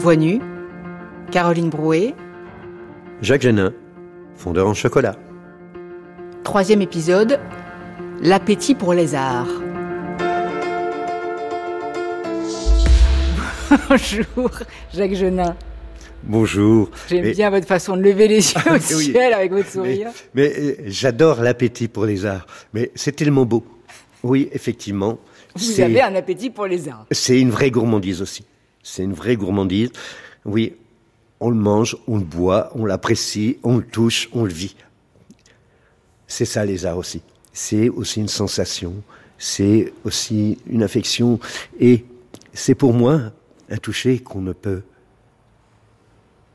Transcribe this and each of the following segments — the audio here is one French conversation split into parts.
voix nue, Caroline Brouet. Jacques Génin, fondeur en chocolat. Troisième épisode, l'appétit pour les arts. Bonjour, Jacques Genin. Bonjour. J'aime bien votre façon de lever les yeux au ciel avec votre sourire. Mais, euh, j'adore l'appétit pour les arts. Mais c'est tellement beau. Oui, effectivement. Vous avez un appétit pour les arts. C'est une vraie gourmandise aussi. C'est une vraie gourmandise. Oui, on le mange, on le boit, on l'apprécie, on le touche, on le vit. C'est ça les arts aussi. C'est aussi une sensation, c'est aussi une affection et c'est pour moi un toucher qu'on ne peut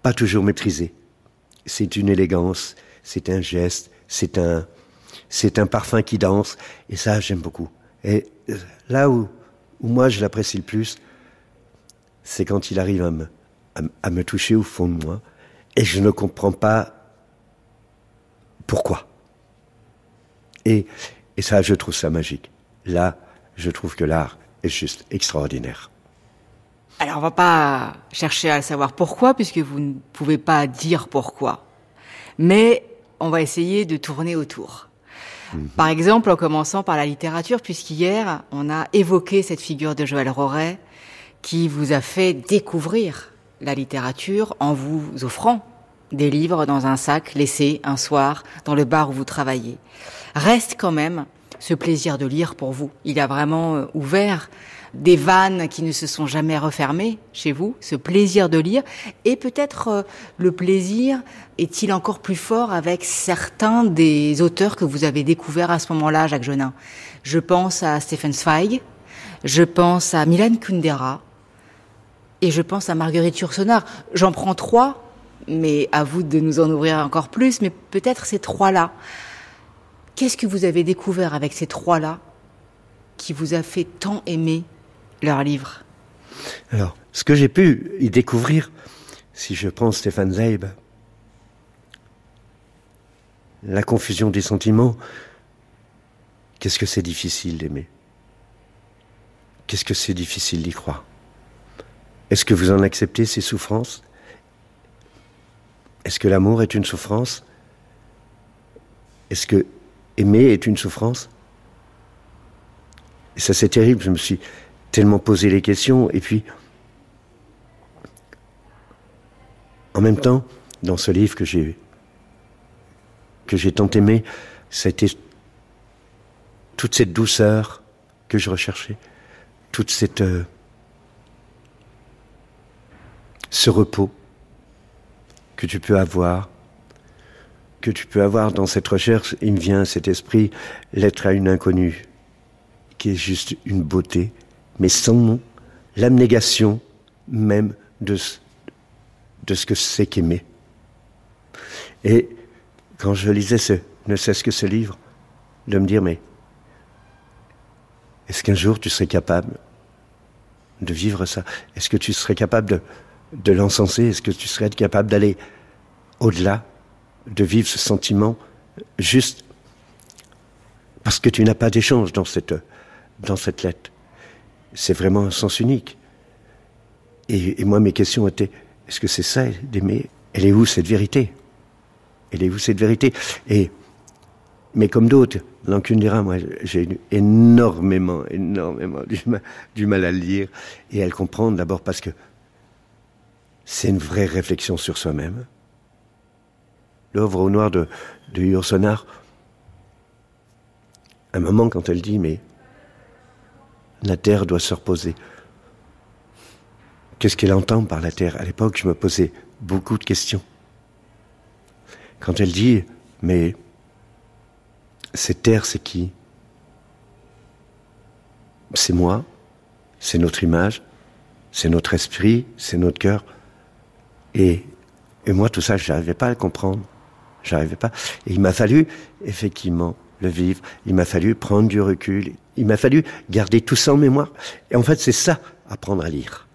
pas toujours maîtriser. C'est une élégance, c'est un geste, c'est un, c'est un parfum qui danse, et ça j'aime beaucoup. Et là où, où moi je l'apprécie le plus, c'est quand il arrive à me, à, me toucher au fond de moi, et je ne comprends pas pourquoi. Et, et ça, je trouve ça magique. Là, je trouve que l'art est juste extraordinaire. Alors on va pas chercher à savoir pourquoi, puisque vous ne pouvez pas dire pourquoi. Mais on va essayer de tourner autour. Mhm. Par exemple, en commençant par la littérature, puisqu'hier, on a évoqué cette figure de Joël Roret qui vous a fait découvrir la littérature en vous offrant des livres dans un sac laissé un soir dans le bar où vous travaillez. Reste quand même ce plaisir de lire pour vous. Il a vraiment euh, ouvert des vannes qui ne se sont jamais refermées chez vous, ce plaisir de lire, et peut-être euh, le plaisir est-il encore plus fort avec certains des auteurs que vous avez découverts à ce moment-là, Jacques Genin. Je pense à Stephen Zweig, je pense à Milan Kundera, et je pense à Marguerite Yourcenar. J'en prends trois, mais à vous de nous en ouvrir encore plus, mais peut-être ces trois-là. Qu'est-ce que vous avez découvert avec ces trois-là qui vous a fait tant aimer leur livre Alors, ce que j'ai pu y découvrir, si je prends Stéphane Zeib, la confusion des sentiments, qu'est-ce que c'est difficile d'aimer? Qu'est-ce que c'est difficile d'y croire? Est-ce que vous en acceptez ces souffrances? Est-ce que l'amour est une souffrance? Est-ce que aimer est une souffrance? Et ça c'est terrible, je me suis tellement posé les questions. Et puis, en même temps, dans ce livre que j'ai que j'ai tant aimé, c'était toute cette douceur que je recherchais, toute cette euh, ce repos que tu peux avoir, que tu peux avoir dans cette recherche. Il me vient cet esprit, l'être à une inconnue, qui est juste une beauté, mais sans l'abnégation même de, ce que c'est qu'aimer. Et quand je lisais ce, ne serait-ce que ce livre, de me dire, mais est-ce qu'un jour tu serais capable de vivre ça? Est-ce que tu serais capable de, de l'encenser Est-ce que tu serais capable d'aller au-delà, de vivre ce sentiment juste parce que tu n'as pas d'échange dans cette, dans cette lettre? C'est vraiment un sens unique. Et, moi, mes questions étaient, est-ce que c'est ça d'aimer? Elle est où cette vérité? Elle est où cette vérité? Et mais comme d'autres, Lancune dira, moi, j'ai énormément, énormément du mal, du mal à le lire et à le comprendre. D'abord parce que c'est une vraie réflexion sur soi-même. L'œuvre au noir de, de un moment quand elle dit, mais la terre doit se reposer. Qu'est-ce qu'elle entend par la terre? À l'époque, je me posais beaucoup de questions. Quand elle dit, mais cette terre, c'est qui? C'est moi, c'est notre image, c'est notre esprit, c'est notre cœur. Et, et moi, tout ça, je n'arrivais pas à le comprendre. J'arrivais pas. Et il m'a fallu, effectivement, le vivre. Il m'a fallu prendre du recul. Il m'a fallu garder tout ça en mémoire. Et en fait, c'est ça, apprendre à lire.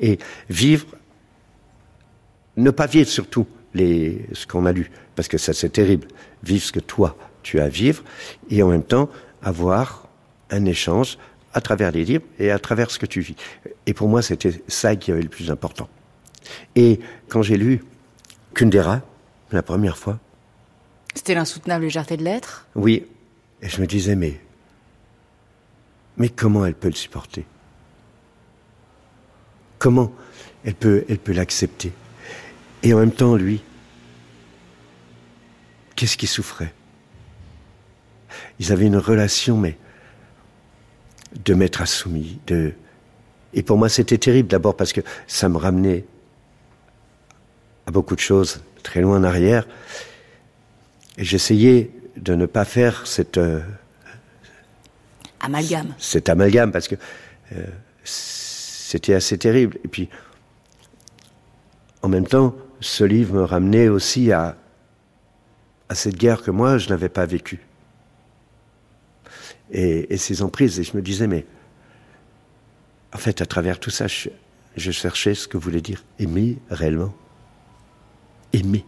Et vivre, ne pas vivre surtout les, ce qu'on a lu, parce que ça c'est terrible. Vivre ce que toi, tu as à vivre, et en même temps, avoir un échange à travers les livres et à travers ce que tu vis. Et pour moi, c'était ça qui avait le plus important. Et quand j'ai lu Kundera, la première fois. C'était l'insoutenable légèreté de l'être? Oui. Et je me disais, mais. Mais comment elle peut le supporter? Comment elle peut elle peut l'accepter? Et en même temps, lui, qu'est-ce qu'il souffrait? Ils avaient une relation, mais de maître à soumis, de et pour moi, c'était terrible d'abord parce que ça me ramenait à beaucoup de choses très loin en arrière. Et j'essayais de ne pas faire cette euh, amalgame. Cet amalgame parce que euh, c'était assez terrible. Et puis, en même temps, ce livre me ramenait aussi à, à cette guerre que moi, je n'avais pas vécue. Et, et ces emprises. Et je me disais, mais en fait, à travers tout ça, je, cherchais ce que voulait dire aimer réellement. Aimer.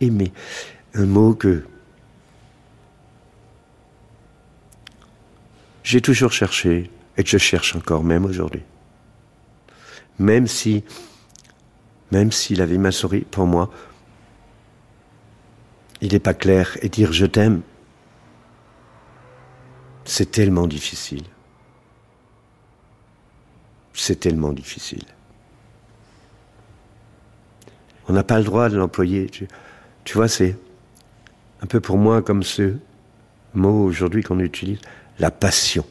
Aimer. Un mot que j'ai toujours cherché et que je cherche encore même aujourd'hui. Même si, même si la vie m'a souri, pour moi, il n'est pas clair. Et dire je t'aime, c'est tellement difficile c'est tellement difficile. On n'a pas le droit de l'employer. Tu, vois, c'est un peu pour moi comme ce mot aujourd'hui qu'on utilise, la passion.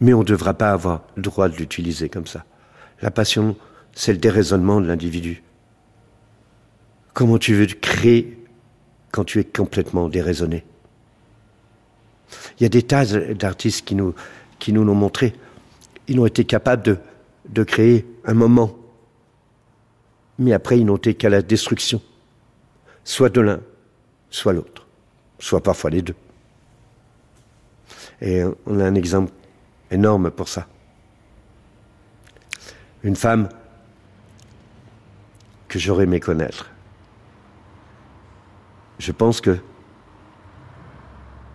Mais on ne devra pas avoir le droit de l'utiliser comme ça. La passion, c'est le déraisonnement de l'individu. Comment tu veux créer quand tu es complètement déraisonné? Il y a des tas d'artistes qui nous, qui nous l'ont montré. Ils ont été capables de, de créer un moment. Mais après, ils n'ont été qu'à la destruction. Soit de l'un, soit l'autre. Soit parfois les deux. Et on a un exemple énorme pour ça. Une femme que j'aurais aimé connaître. Je pense que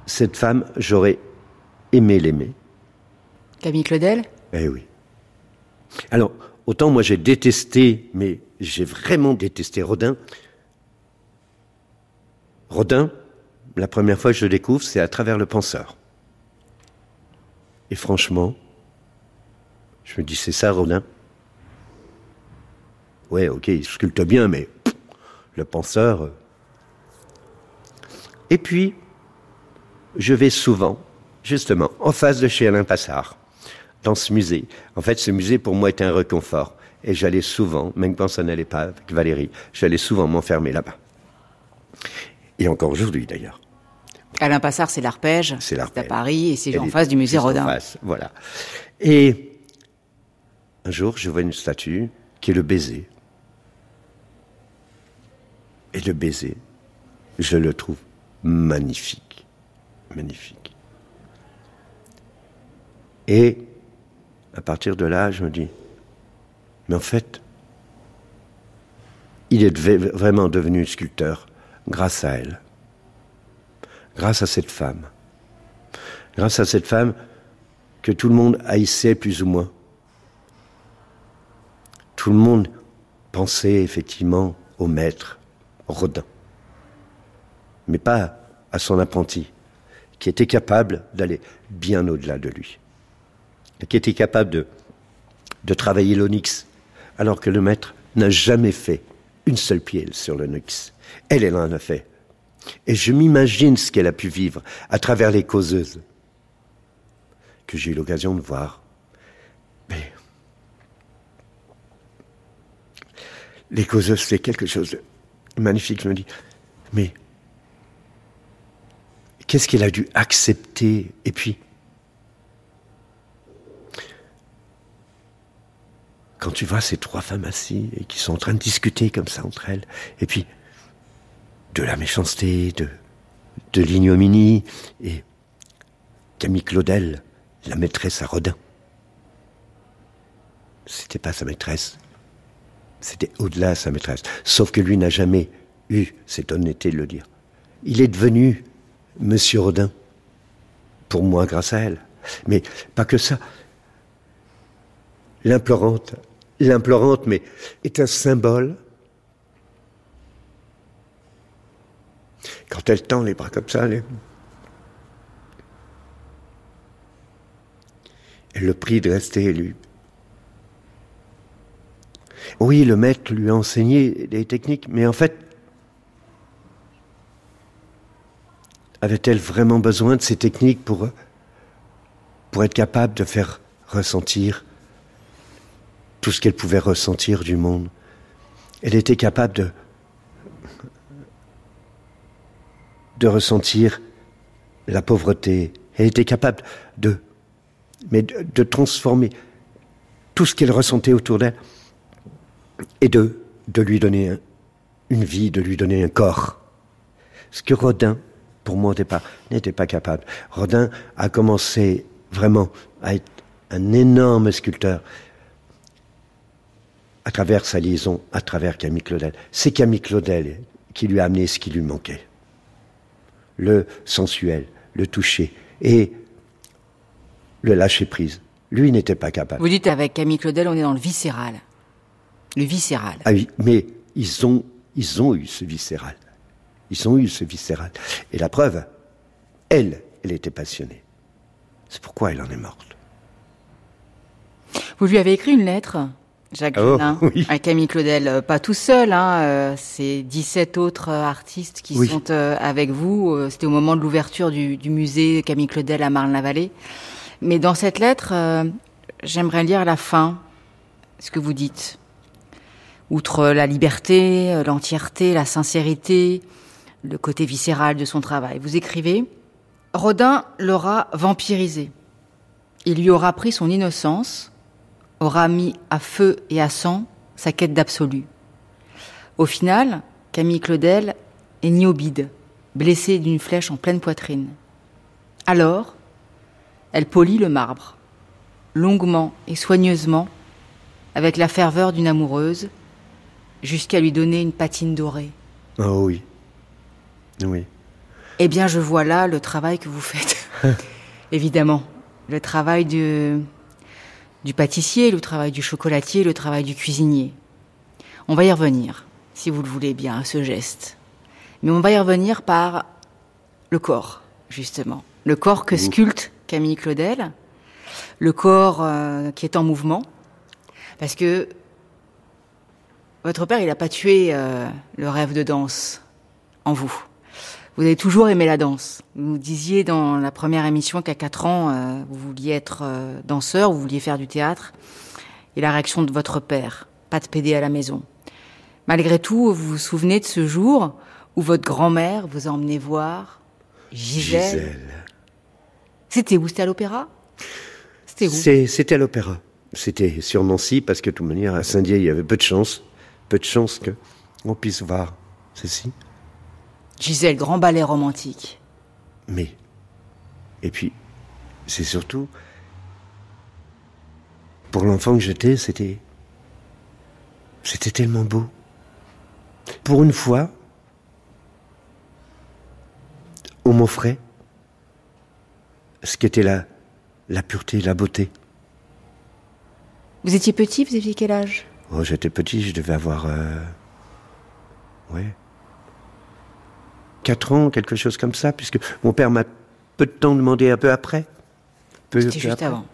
cette femme, j'aurais aimé l'aimer. Camille Claudel? Eh oui. Alors, autant moi j'ai détesté, mais j'ai vraiment détesté Rodin. Rodin, la première fois que je le découvre, c'est à travers le penseur. Et franchement, je me dis, c'est ça Rodin Ouais, ok, il sculpte bien, mais le penseur. Euh. Et puis, je vais souvent, justement, en face de chez Alain Passard dans ce musée. En fait, ce musée, pour moi, était un réconfort. Et j'allais souvent, même quand ça n'allait pas avec Valérie, j'allais souvent m'enfermer là-bas. Et encore aujourd'hui, d'ailleurs. Alain Passard, c'est l'arpège. C'est l'arpège. à Paris, et c'est en face du musée Rodin. En face, voilà. Et un jour, je vois une statue qui est le baiser. Et le baiser, je le trouve magnifique. Magnifique. Et à partir de là, je me dis, mais en fait, il est vraiment devenu sculpteur grâce à elle, grâce à cette femme, grâce à cette femme que tout le monde haïssait plus ou moins. Tout le monde pensait effectivement au maître, Rodin, mais pas à son apprenti, qui était capable d'aller bien au-delà de lui. Qui était capable de, de travailler l'onyx, alors que le maître n'a jamais fait une seule pièce sur l'onyx. Elle, elle en a fait. Et je m'imagine ce qu'elle a pu vivre à travers les causeuses que j'ai eu l'occasion de voir. Les causeuses, c'est quelque chose de magnifique. Je me dis, mais qu'est-ce qu'elle a dû accepter? Et puis, quand tu vois ces trois femmes assises et qui sont en train de discuter comme ça entre elles, et puis de la méchanceté, de, de l'ignominie, et Camille Claudel, la maîtresse à Rodin. C'était pas sa maîtresse, c'était au-delà sa maîtresse. Sauf que lui n'a jamais eu cette honnêteté de le dire. Il est devenu Monsieur Rodin, pour moi grâce à elle, Mais pas que ça. L'implorante, l'implorante, mais est un symbole. Quand elle tend les bras comme ça, elle, le prie de rester élu. Oui, le maître lui a enseigné des techniques, mais en fait, avait-elle vraiment besoin de ces techniques pour être capable de faire ressentir tout ce qu'elle pouvait ressentir du monde Elle était capable de, de ressentir la pauvreté. Elle était capable de, mais de transformer tout ce qu'elle ressentait autour d'elle et de, de lui donner une vie, de lui donner un corps. Ce que Rodin, pour moi, n'était pas capable. Rodin a commencé vraiment à être un énorme sculpteur à travers sa liaison, à travers Camille Claudel. C'est Camille Claudel qui lui a amené ce qui lui manquait. Le sensuel, le toucher et le lâcher prise. Lui n'était pas capable. Vous dites avec Camille Claudel, on est dans le viscéral. Le viscéral. Ah oui, mais ils ont, ils ont eu ce viscéral. Ils ont eu ce viscéral. Et la preuve, elle, elle était passionnée. C'est pourquoi elle en est morte. Vous lui avez écrit une lettre, Jacques oh, à Camille Claudel. Euh, pas tout seul, hein, euh, c'est 17 autres euh, artistes qui sont avec vous. C'était au moment de l'ouverture du, du, musée Camille Claudel à Marne-la-Vallée. Mais dans cette lettre, j'aimerais lire la fin, ce que vous dites. Outre la liberté, l'entièreté, la sincérité, le côté viscéral de son travail. Vous écrivez Rodin l'aura vampirisé. Il lui aura pris son innocence, aura mis à feu et à sang sa quête d'absolu. Au final, Camille Claudel est niobide, blessée d'une flèche en pleine poitrine. Alors, elle polit le marbre, longuement et soigneusement, avec la ferveur d'une amoureuse, jusqu'à lui donner une patine dorée. Oh oui. Oui. Eh bien, je vois là le travail que vous faites. Évidemment. Le travail du, du pâtissier, le travail du chocolatier, le travail du cuisinier. On va y revenir, si vous le voulez bien, à ce geste. Mais on va y revenir par le corps, justement. Le corps que sculpte Camille Claudel, le corps euh, qui est en mouvement. Parce que votre père, il n'a pas tué euh, le rêve de danse en vous. Vous avez toujours aimé la danse. Vous disiez dans la première émission qu'à 4 ans, euh, vous vouliez être euh, danseur, vous vouliez faire du théâtre. Et la réaction de votre père, pas de pédé à la maison. Malgré tout, vous vous souvenez de ce jour où votre grand-mère vous a emmené voir Gisèle? Gisèle. C'était où? C'était à l'opéra? C'était où? C'était à l'opéra. C'était sur Nancy parce que de toute manière, à Saint-Dié, il y avait peu de chance peu de chance qu'on puisse voir ceci. Gisèle, grand ballet romantique. Mais, et puis, c'est surtout, pour l'enfant que j'étais, c'était, c'était tellement beau. Pour une fois, on m'offrait ce qu'était la, la pureté, la beauté. Vous étiez petit, vous aviez quel âge? Oh, j'étais petit, je devais avoir. Euh, ouais. 4 ans, quelque chose comme ça, puisque mon père m'a peu de temps demandé un peu après. C'était juste avant.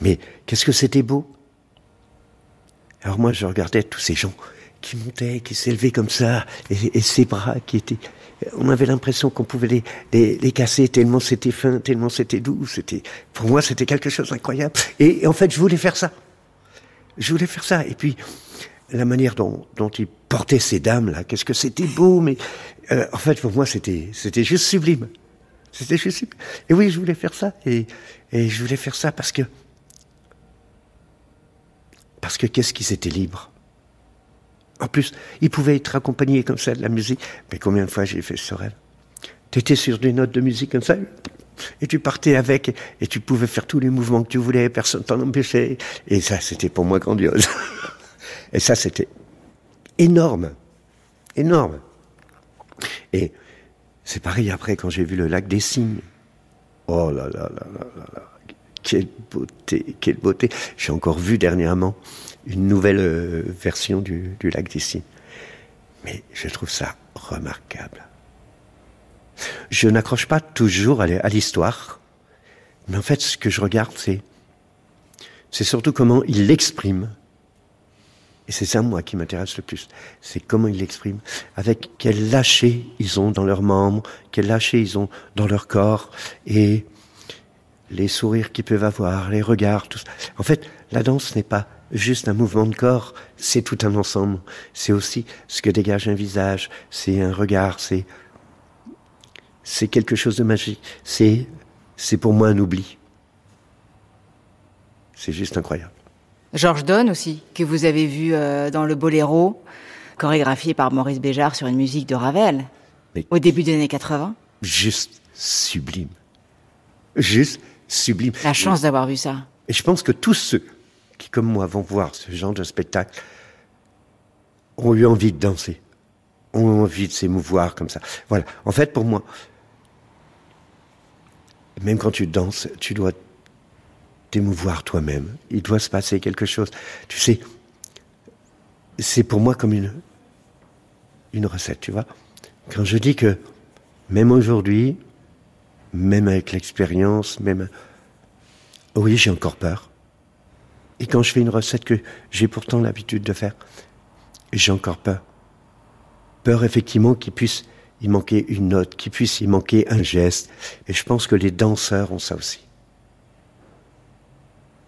Mais qu'est-ce que c'était beau Alors moi, je regardais tous ces gens qui montaient, qui s'élevaient comme ça, et, ces bras qui étaient... On avait l'impression qu'on pouvait les, les, casser tellement c'était fin, tellement c'était doux. C'était, pour moi, c'était quelque chose d'incroyable. et en fait, je voulais faire ça. Je voulais faire ça. Et puis, la manière dont, dont il portait ces dames-là, qu'est-ce que c'était beau, mais euh, en fait, pour moi, c'était, c'était juste sublime. C'était juste sublime. Et oui, je voulais faire ça. Et, et je voulais faire ça parce que, parce que qu'est-ce qu'ils étaient libres. En plus, ils pouvaient être accompagnés comme ça de la musique. Mais combien de fois j'ai fait ce rêve? T'étais sur des notes de musique comme ça, et tu partais avec, et tu pouvais faire tous les mouvements que tu voulais, personne t'en empêchait. Et ça, c'était pour moi grandiose. et ça, c'était énorme. Énorme. Et c'est pareil après quand j'ai vu le lac des Cygnes. Oh là là là là là là. Quelle beauté, quelle beauté. J'ai encore vu dernièrement une nouvelle euh, version du, du lac des Cygnes. Mais je trouve ça remarquable. Je n'accroche pas toujours à l'histoire, mais en fait, ce que je regarde, c'est, c'est surtout comment il l'exprime. Et c'est ça, moi, qui m'intéresse le plus. C'est comment ils l'expriment, avec quel lâcher ils ont dans leurs membres, quel lâcher ils ont dans leur corps, et les sourires qu'ils peuvent avoir, les regards, tout ça. En fait, la danse n'est pas juste un mouvement de corps, c'est tout un ensemble. C'est aussi ce que dégage un visage, c'est un regard, c'est c'est quelque chose de magique. C'est c'est pour moi un oubli. C'est juste incroyable. Georges Donne aussi, que vous avez vu euh, dans le Boléro, chorégraphié par Maurice Béjart sur une musique de Ravel, Mais- au début des années 80. Juste sublime. Juste sublime. La chance d'avoir vu ça. Et je pense que tous ceux qui, comme moi, vont voir ce genre de spectacle ont eu envie de danser, ont envie de s'émouvoir comme ça. Voilà. En fait, pour moi, même quand tu danses, tu dois t'émouvoir toi-même. Il doit se passer quelque chose. Tu sais, c'est pour moi comme une, une recette, tu vois. Quand je dis que même aujourd'hui, même avec l'expérience, même... Oui, j'ai encore peur. Et quand je fais une recette que j'ai pourtant l'habitude de faire, j'ai encore peur. Peur effectivement qu'il puisse y manquer une note, qu'il puisse y manquer un geste. Et je pense que les danseurs ont ça aussi.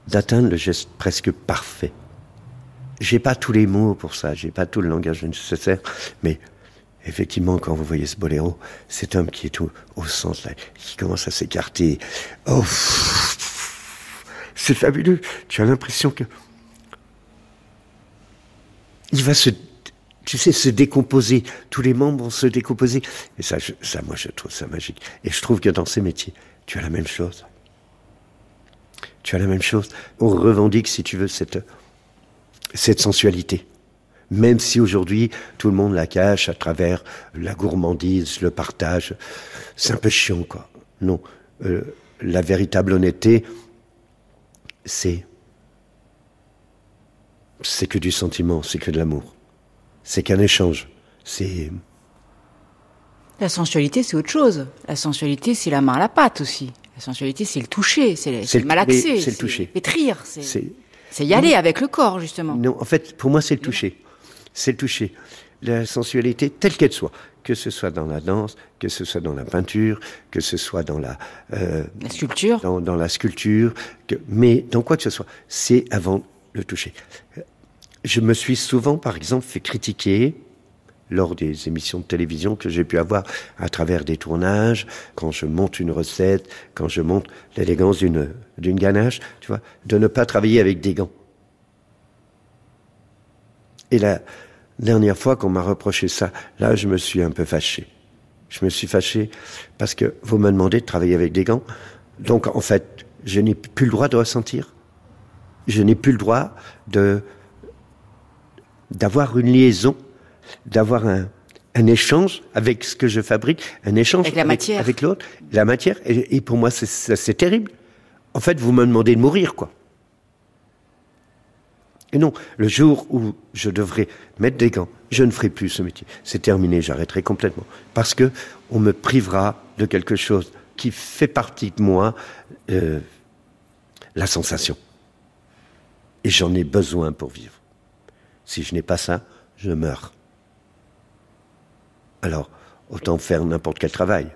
D'atteindre le geste presque parfait. J'ai pas tous les mots pour ça, j'ai pas tout le langage nécessaire, mais effectivement, quand vous voyez ce boléro, cet homme qui est au, centre, là, qui commence à s'écarter, oh, c'est fabuleux. Tu as l'impression que il va se, tu sais, se décomposer. Tous les membres vont se décomposer. Et ça, ça, moi, je trouve ça magique. Et je trouve que dans ces métiers, tu as la même chose. Tu as la même chose. On revendique, si tu veux, cette, cette sensualité. Même si aujourd'hui, tout le monde la cache à travers la gourmandise, le partage. C'est un peu chiant, quoi. Non. Euh, la véritable honnêteté, c'est, c'est que du sentiment, c'est que de l'amour. C'est qu'un échange. C'est, La sensualité, c'est autre chose. La sensualité, c'est la main à la pâte aussi. La sensualité, c'est le toucher, c'est le malaxer, c'est le toucher. pétrir, c'est y aller avec le corps, justement. Non, en fait, pour moi, c'est le toucher. C'est le toucher. La sensualité, telle qu'elle soit, que ce soit dans la danse, que ce soit dans la peinture, que ce soit dans la, euh, La sculpture. dans, dans la sculpture, que, mais dans quoi que ce soit, c'est avant le toucher. Je me suis souvent, par exemple, fait critiquer lors des émissions de télévision que j'ai pu avoir à travers des tournages, quand je monte une recette, quand je monte l'élégance d'une ganache, tu vois, de ne pas travailler avec des gants. Et la dernière fois qu'on m'a reproché ça, là, je me suis un peu fâché. Je me suis fâché parce que vous me demandez de travailler avec des gants. Donc, en fait, je n'ai plus le droit de ressentir. Je n'ai plus le droit d'avoir une liaison, d'avoir un, un échange avec ce que je fabrique, un échange Avec la matière. avec l'autre, la matière. Et, et pour moi, c'est terrible. En fait, vous me demandez de mourir, quoi. Et non, le jour où je devrais mettre des gants, je ne ferai plus ce métier. C'est terminé, j'arrêterai complètement. Parce que on me privera de quelque chose qui fait partie de moi, euh, la sensation. Et j'en ai besoin pour vivre. Si je n'ai pas ça, je meurs. Alors, autant faire n'importe quel travail.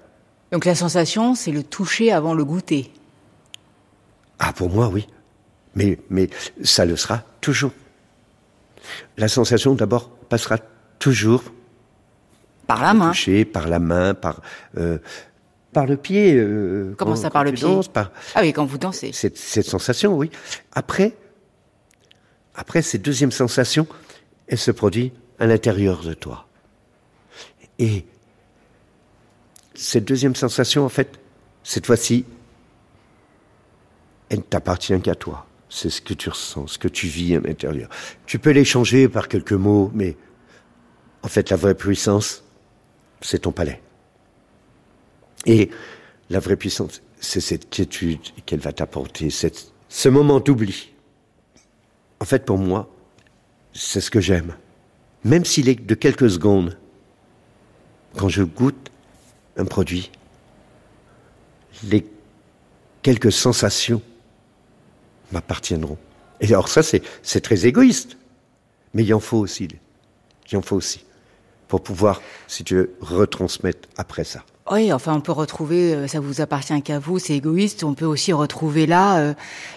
Donc la sensation, c'est le toucher avant le goûter. Ah, pour moi, oui. Mais, mais ça le sera toujours. La sensation, d'abord, passera toujours Par la main. toucher par la main, par, euh, par le pied. euh, Comment quand- ça, par le pied danses, par Ah oui, quand vous dansez. cette, cette sensation, oui. Après, après, cette deuxième sensation, elle se produit à l'intérieur de toi. Et cette deuxième sensation, en fait, cette fois-ci, elle ne t'appartient qu'à toi. C'est ce que tu ressens, ce que tu vis à l'intérieur. Tu peux l'échanger par quelques mots, mais en fait, la vraie puissance, c'est ton palais. Et la vraie puissance, c'est cette quiétude qu'elle va t'apporter, ce moment d'oubli. En fait, pour moi, c'est ce que j'aime. Même s'il est de quelques secondes, quand je goûte un produit, les quelques sensations m'appartiendront. Et alors ça, c'est très égoïste. Mais il en faut aussi. Il en faut aussi. Pour pouvoir, si tu veux, retransmettre après ça. Oui, enfin, on peut retrouver, euh, ça vous appartient qu'à vous, c'est égoïste. On peut aussi retrouver là euh,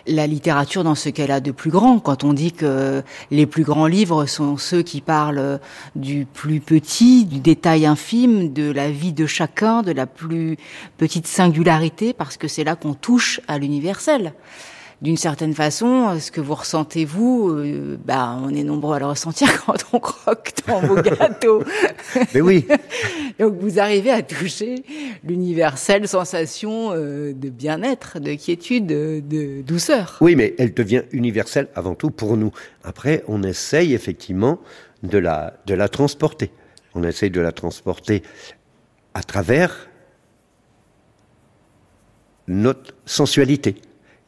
la littérature dans ce qu'elle a de plus grand. Quand on dit que les plus grands livres sont ceux qui parlent du plus petit, du détail infime, de la vie de chacun, de la plus petite singularité, parce que c'est là qu'on touche à l'universel d'une certaine façon, ce que vous ressentez vous, euh, bah, on est nombreux à le ressentir quand on croque dans vos gâteaux. Mais oui. Donc vous arrivez à toucher l'universelle sensation euh, de bien-être, de quiétude, de, douceur. Oui, mais elle devient universelle avant tout pour nous. Après, on essaye effectivement de la, de la transporter. On essaye de la transporter à travers notre sensualité.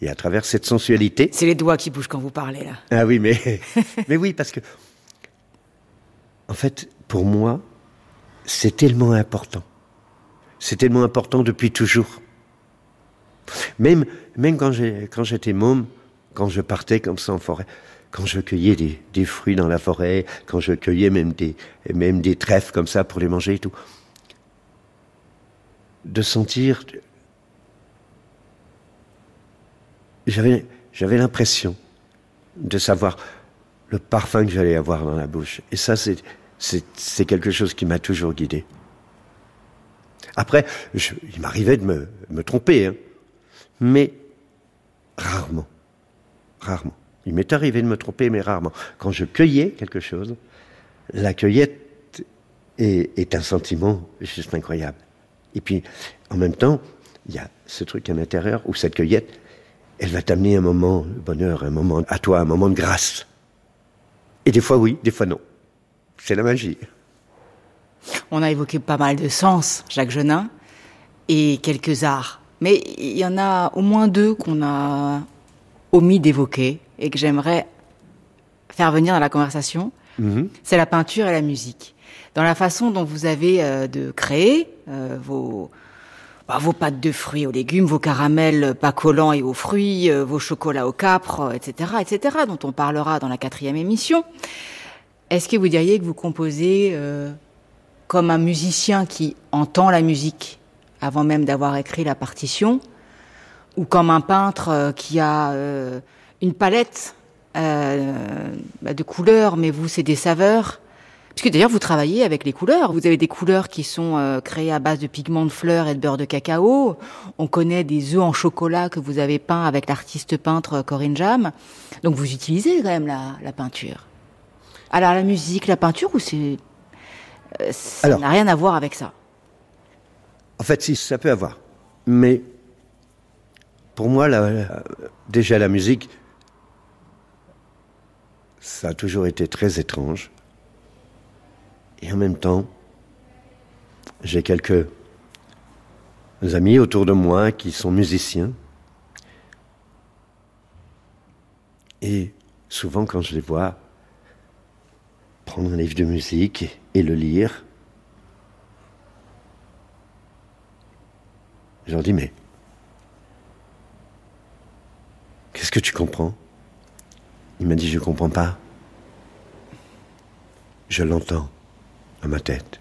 Et à travers cette sensualité. C'est les doigts qui bougent quand vous parlez là. Ah oui, mais mais oui, parce que en fait, pour moi, c'est tellement important. C'est tellement important depuis toujours. Même même quand j'ai quand j'étais môme, quand je partais comme ça en forêt, quand je cueillais des, des, fruits dans la forêt, quand je cueillais même des même des trèfles comme ça pour les manger et tout, de sentir j'avais, j'avais l'impression de savoir le parfum que j'allais avoir dans la bouche. Et ça, c'est, c'est, c'est quelque chose qui m'a toujours guidé. Après, je, il m'arrivait de me, me tromper, hein, mais rarement, rarement. Il m'est arrivé de me tromper, mais rarement. Quand je cueillais quelque chose, la cueillette est, est un sentiment juste incroyable. Et puis, en même temps, il y a ce truc à l'intérieur où cette cueillette, elle va t'amener un moment de bonheur, un moment à toi, un moment de grâce. Et des fois oui, des fois non. C'est la magie. On a évoqué pas mal de sens, Jacques Genin, et quelques arts. Mais il y en a au moins deux qu'on a omis d'évoquer et que j'aimerais faire venir dans la conversation. Mhm. C'est la peinture et la musique. Dans la façon dont vous avez euh, de créer euh, vos, bah, vos pâtes de fruits aux légumes, vos caramels pas collants et aux fruits, euh, vos chocolats au capre, etc., etc., dont on parlera dans la quatrième émission. Est-ce que vous diriez que vous composez euh, comme un musicien qui entend la musique avant même d'avoir écrit la partition, ou comme un peintre euh, qui a une palette bah, de couleurs, mais vous c'est des saveurs Puisque d'ailleurs, vous travaillez avec les couleurs. Vous avez des couleurs qui sont euh, créées à base de pigments de fleurs et de beurre de cacao. On connaît des œufs en chocolat que vous avez peints avec l'artiste peintre Corinne Jam. Donc vous utilisez quand même la, la peinture. Alors la musique, la peinture, ou c'est euh, ça n'a rien à voir avec ça? En fait, si, ça peut avoir. Mais pour moi, la, déjà la musique, ça a toujours été très étrange. Et en même temps, j'ai quelques amis autour de moi qui sont musiciens. Et souvent, quand je les vois prendre un livre de musique et le lire, je leur dis, mais qu'est-ce que tu comprends? Il m'a dit, je ne comprends pas. Je l'entends à ma tête.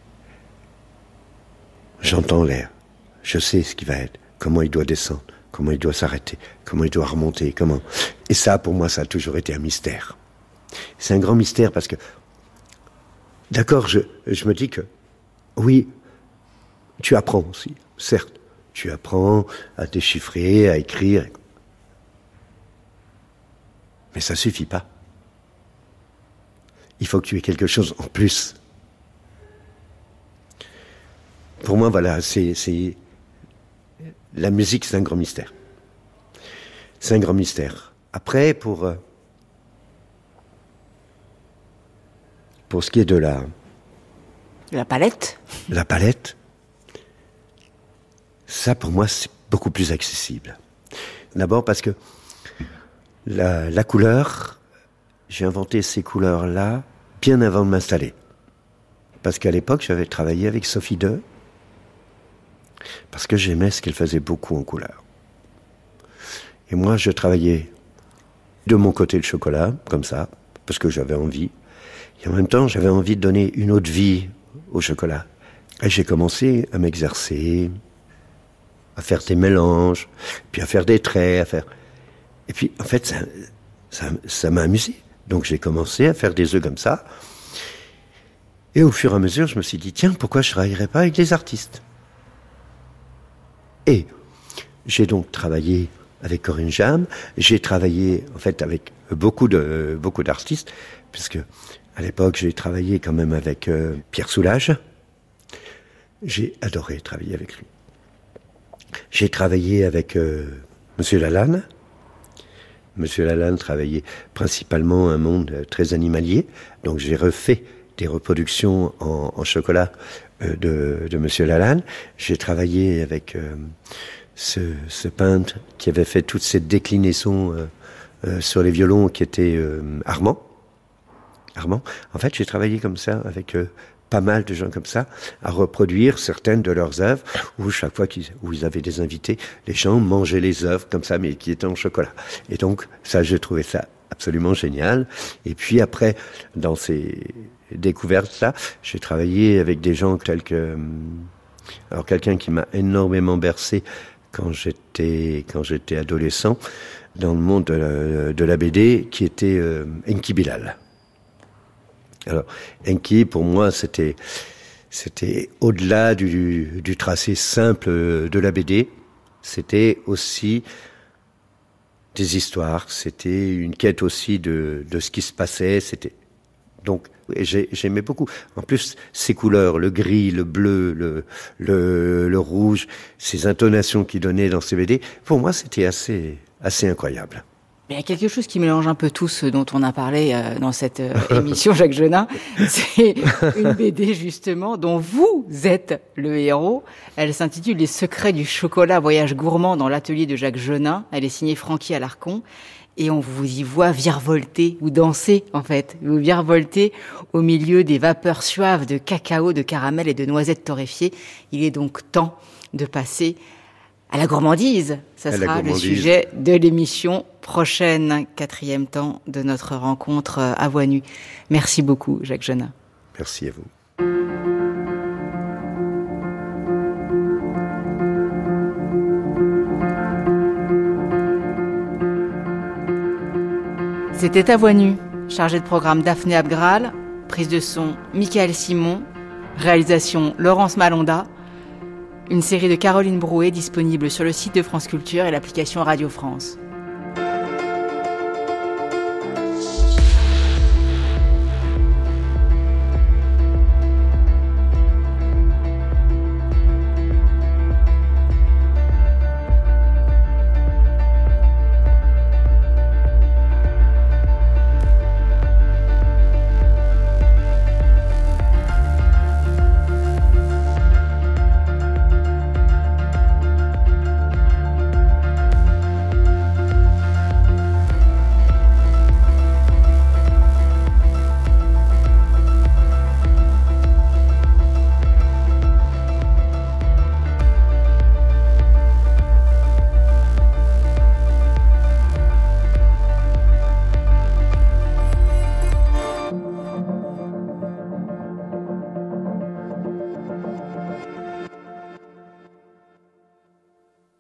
J'entends l'air. Je sais ce qui va être, comment il doit descendre, comment il doit s'arrêter, comment il doit remonter, comment. Et ça, pour moi, ça a toujours été un mystère. C'est un grand mystère parce que, d'accord, je, me dis que, oui, tu apprends aussi, certes. Tu apprends à déchiffrer, à écrire. Mais ça suffit pas. Il faut que tu aies quelque chose en plus. Pour moi, voilà, c'est la musique, c'est un grand mystère. C'est un grand mystère. Après, pour euh, pour ce qui est de la la palette, la palette, ça pour moi c'est beaucoup plus accessible. D'abord parce que la, la couleur, j'ai inventé ces couleurs-là bien avant de m'installer. Parce qu'à l'époque, j'avais travaillé avec Sophie II, parce que j'aimais ce qu'elle faisait beaucoup en couleur. Et moi, je travaillais de mon côté le chocolat, comme ça, parce que j'avais envie. Et en même temps, j'avais envie de donner une autre vie au chocolat. Et j'ai commencé à m'exercer, à faire des mélanges, puis à faire des traits, à faire... Et puis, en fait, ça, ça, m'a amusé. Donc j'ai commencé à faire des œufs comme ça. Et au fur et à mesure, je me suis dit, tiens, pourquoi je ne travaillerais pas avec des artistes? Et j'ai donc travaillé avec Corinne Jam, j'ai travaillé en fait avec beaucoup de beaucoup d'artistes, puisque à l'époque j'ai travaillé quand même avec euh, Pierre Soulages. J'ai adoré travailler avec lui. J'ai travaillé avec euh, Monsieur Lalanne. Monsieur Lalanne travaillait principalement un monde très animalier, donc j'ai refait des reproductions en, chocolat euh, de, de, Monsieur Lalanne. J'ai travaillé avec euh, ce, ce, peintre qui avait fait toutes ces déclinaisons euh, sur les violons, qui était Armand. Armand. En fait, j'ai travaillé comme ça avec pas mal de gens comme ça à reproduire certaines de leurs œuvres où chaque fois qu'ils où ils avaient des invités, les gens mangeaient les œuvres comme ça mais qui étaient en chocolat. Et donc ça j'ai trouvé ça absolument génial. Et puis après dans ces découverte là. J'ai travaillé avec des gens tels que, hum, alors quelqu'un qui m'a énormément bercé quand j'étais quand j'étais adolescent dans le monde de la, BD, qui était euh, Enki Bilal. Alors Enki, pour moi, c'était c'était au-delà du, du, tracé simple de la BD. C'était aussi des histoires. C'était une quête aussi de, de ce qui se passait. C'était donc j'aimais beaucoup. En plus, ces couleurs, le gris, le bleu, le, le, le rouge, ces intonations qu'il donnait dans ces BD, pour moi, c'était assez, assez incroyable. Il y a quelque chose qui mélange un peu tout ce dont on a parlé euh, dans cette euh, émission, Jacques Genin. C'est une BD justement dont vous êtes le héros. Elle s'intitule Les secrets du chocolat, voyage gourmand dans l'atelier de Jacques Genin. Elle est signée Francky Alarcon et on vous y voit virevolter ou danser en fait, vous virevolter au milieu des vapeurs suaves de cacao, de caramel et de noisettes torréfiées. Il est donc temps de passer à la gourmandise. Ça sera le sujet de l'émission prochaine, quatrième temps de notre rencontre à voix nue. Merci beaucoup, Jacques Genin. Merci à vous. C'était à voix nue, chargé de programme Daphné Abgral, prise de son Michael Simon, réalisation Laurence Malonda, une série de Caroline Brouet disponible sur le site de France Culture et l'application Radio France.